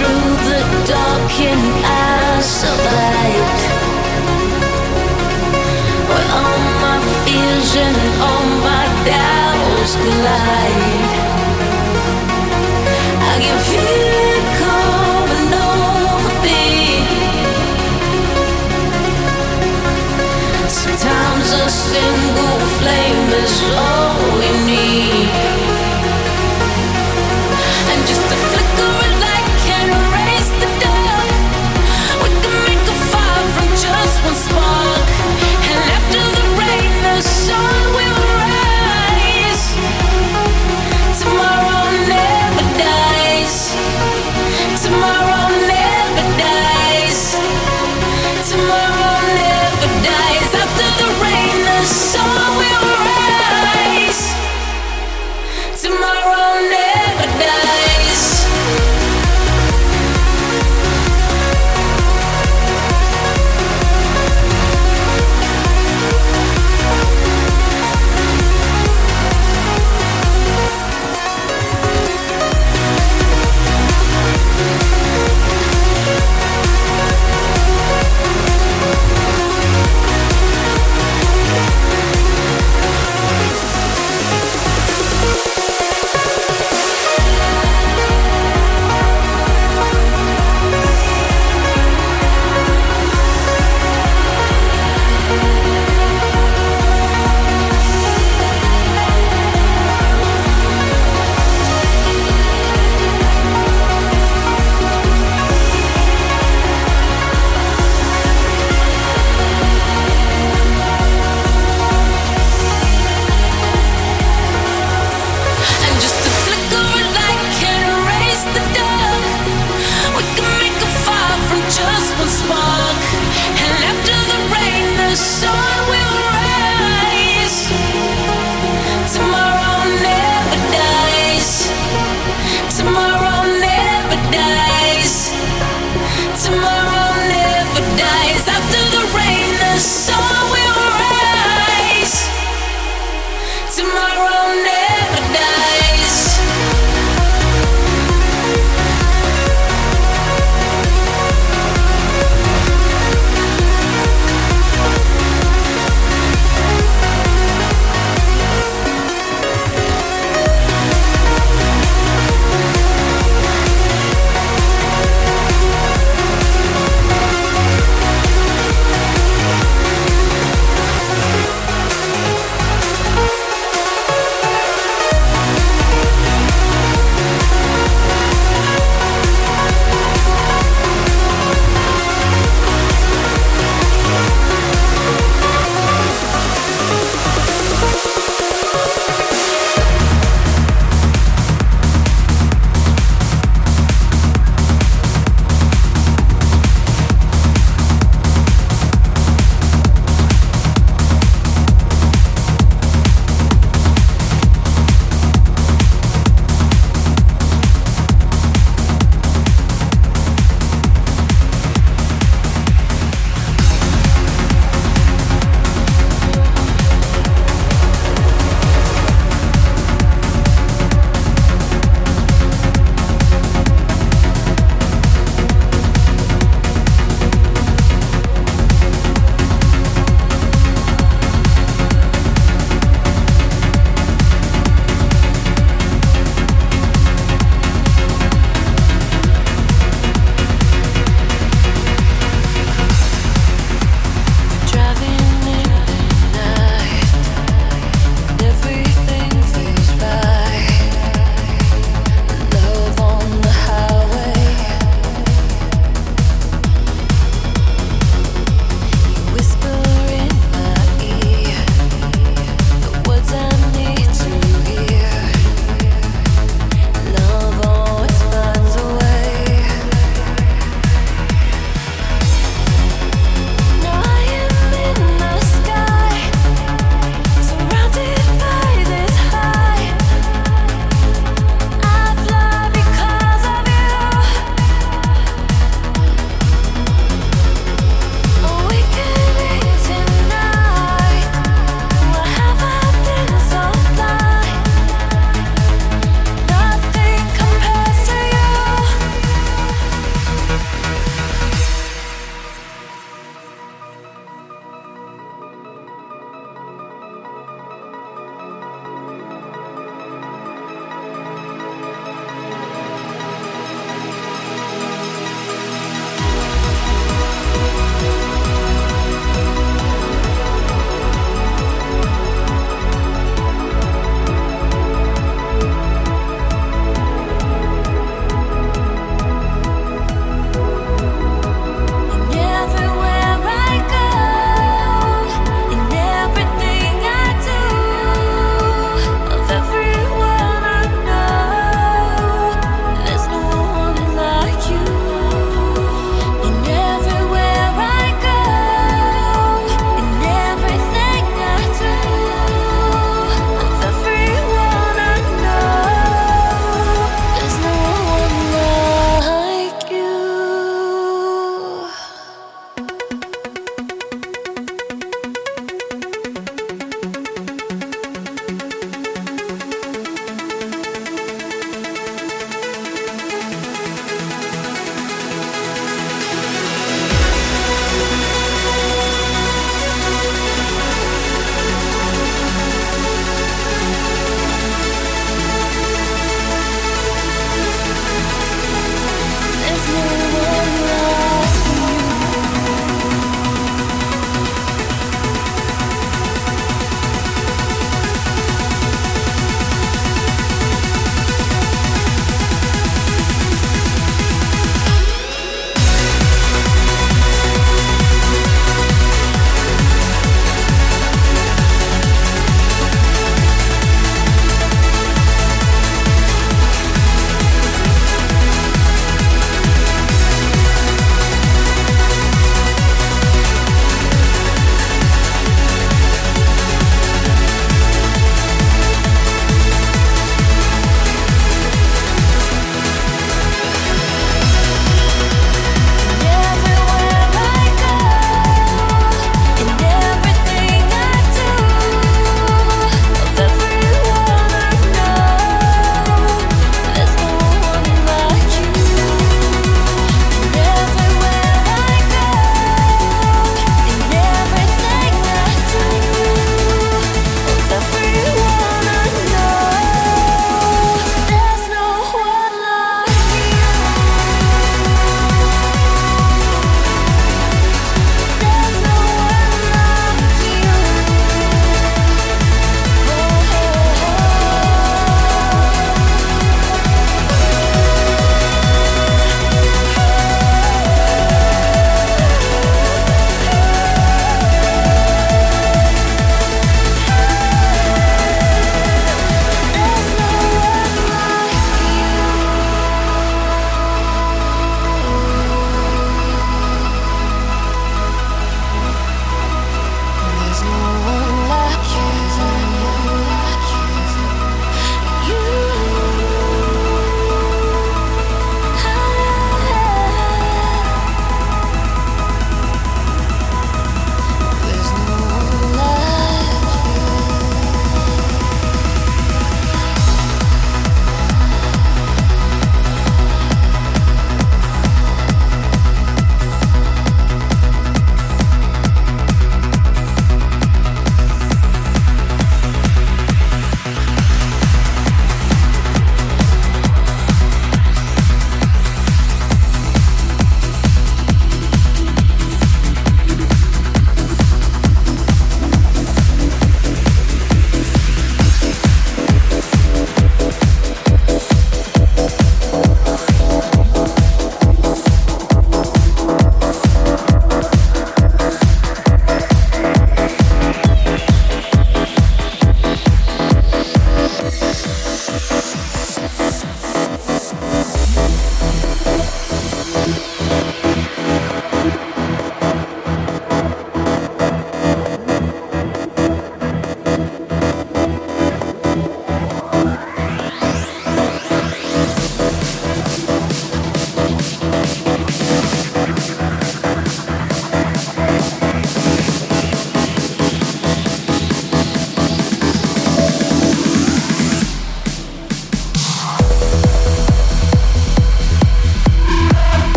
through the darkened ass of light. Where all my fears and all my doubts collide. I can feel it coming over me. Sometimes a single flame is all we need.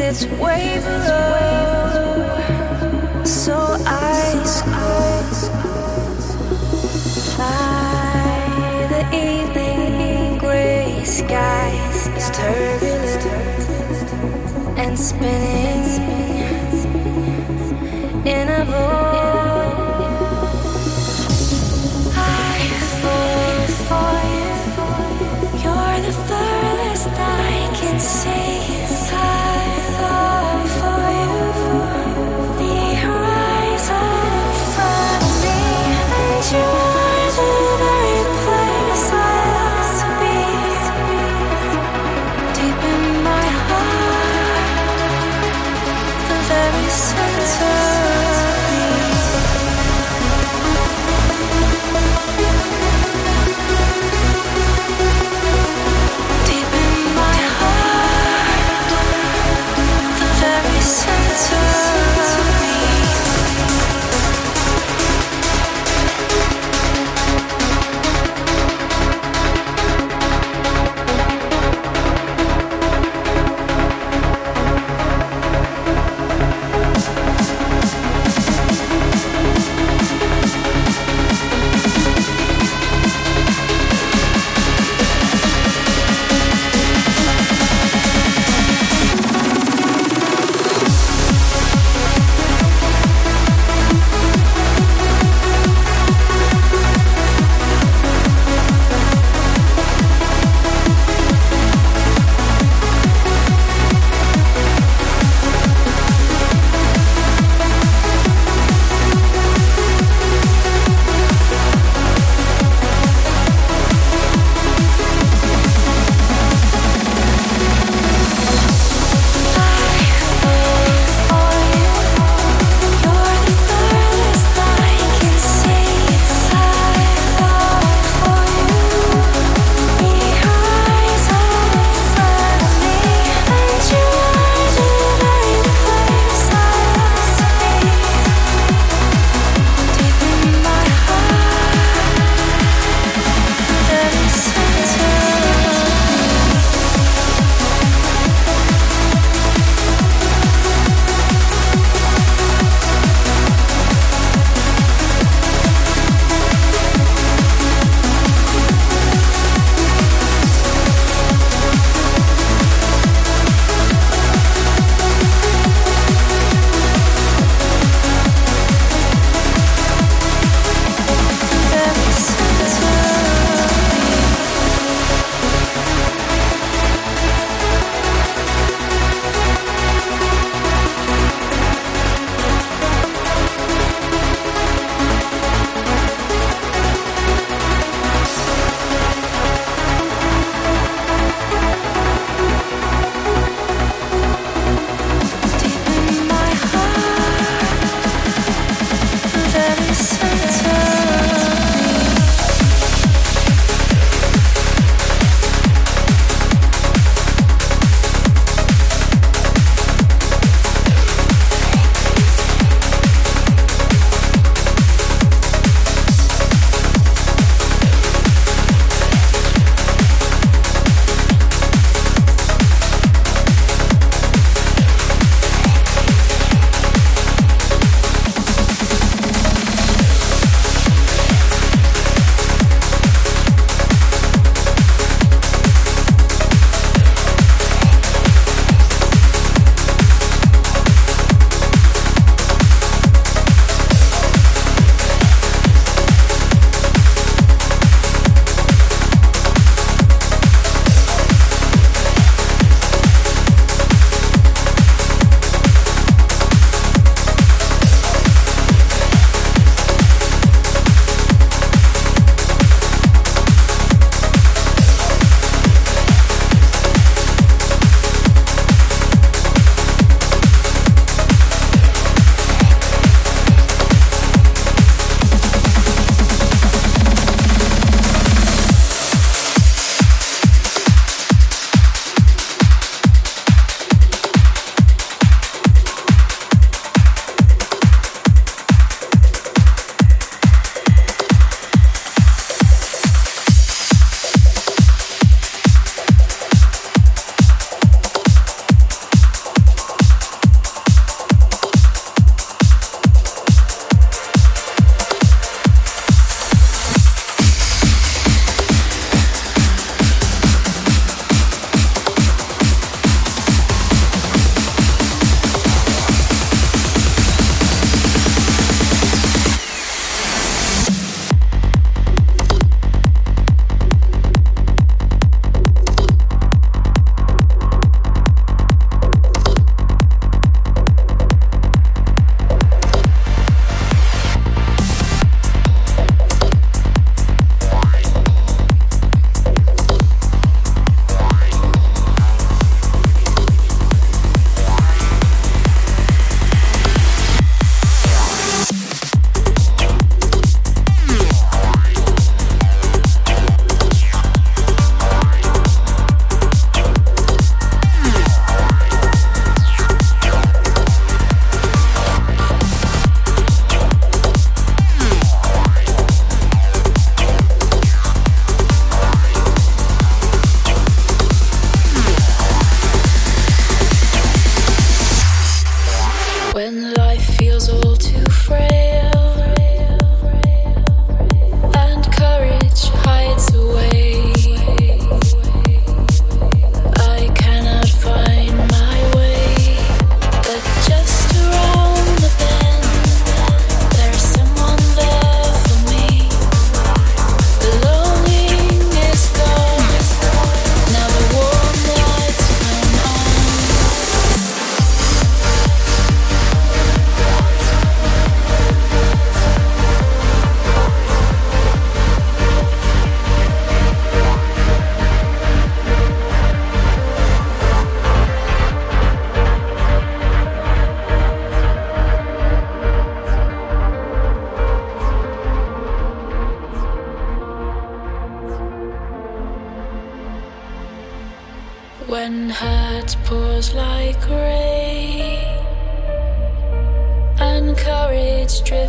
it's way below. So eyes closed by the evening gray skies it's turbulent and spinning.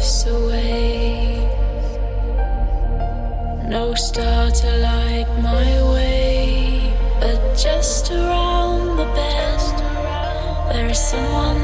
drifts away. No star to light my way, but just around the bend, there is someone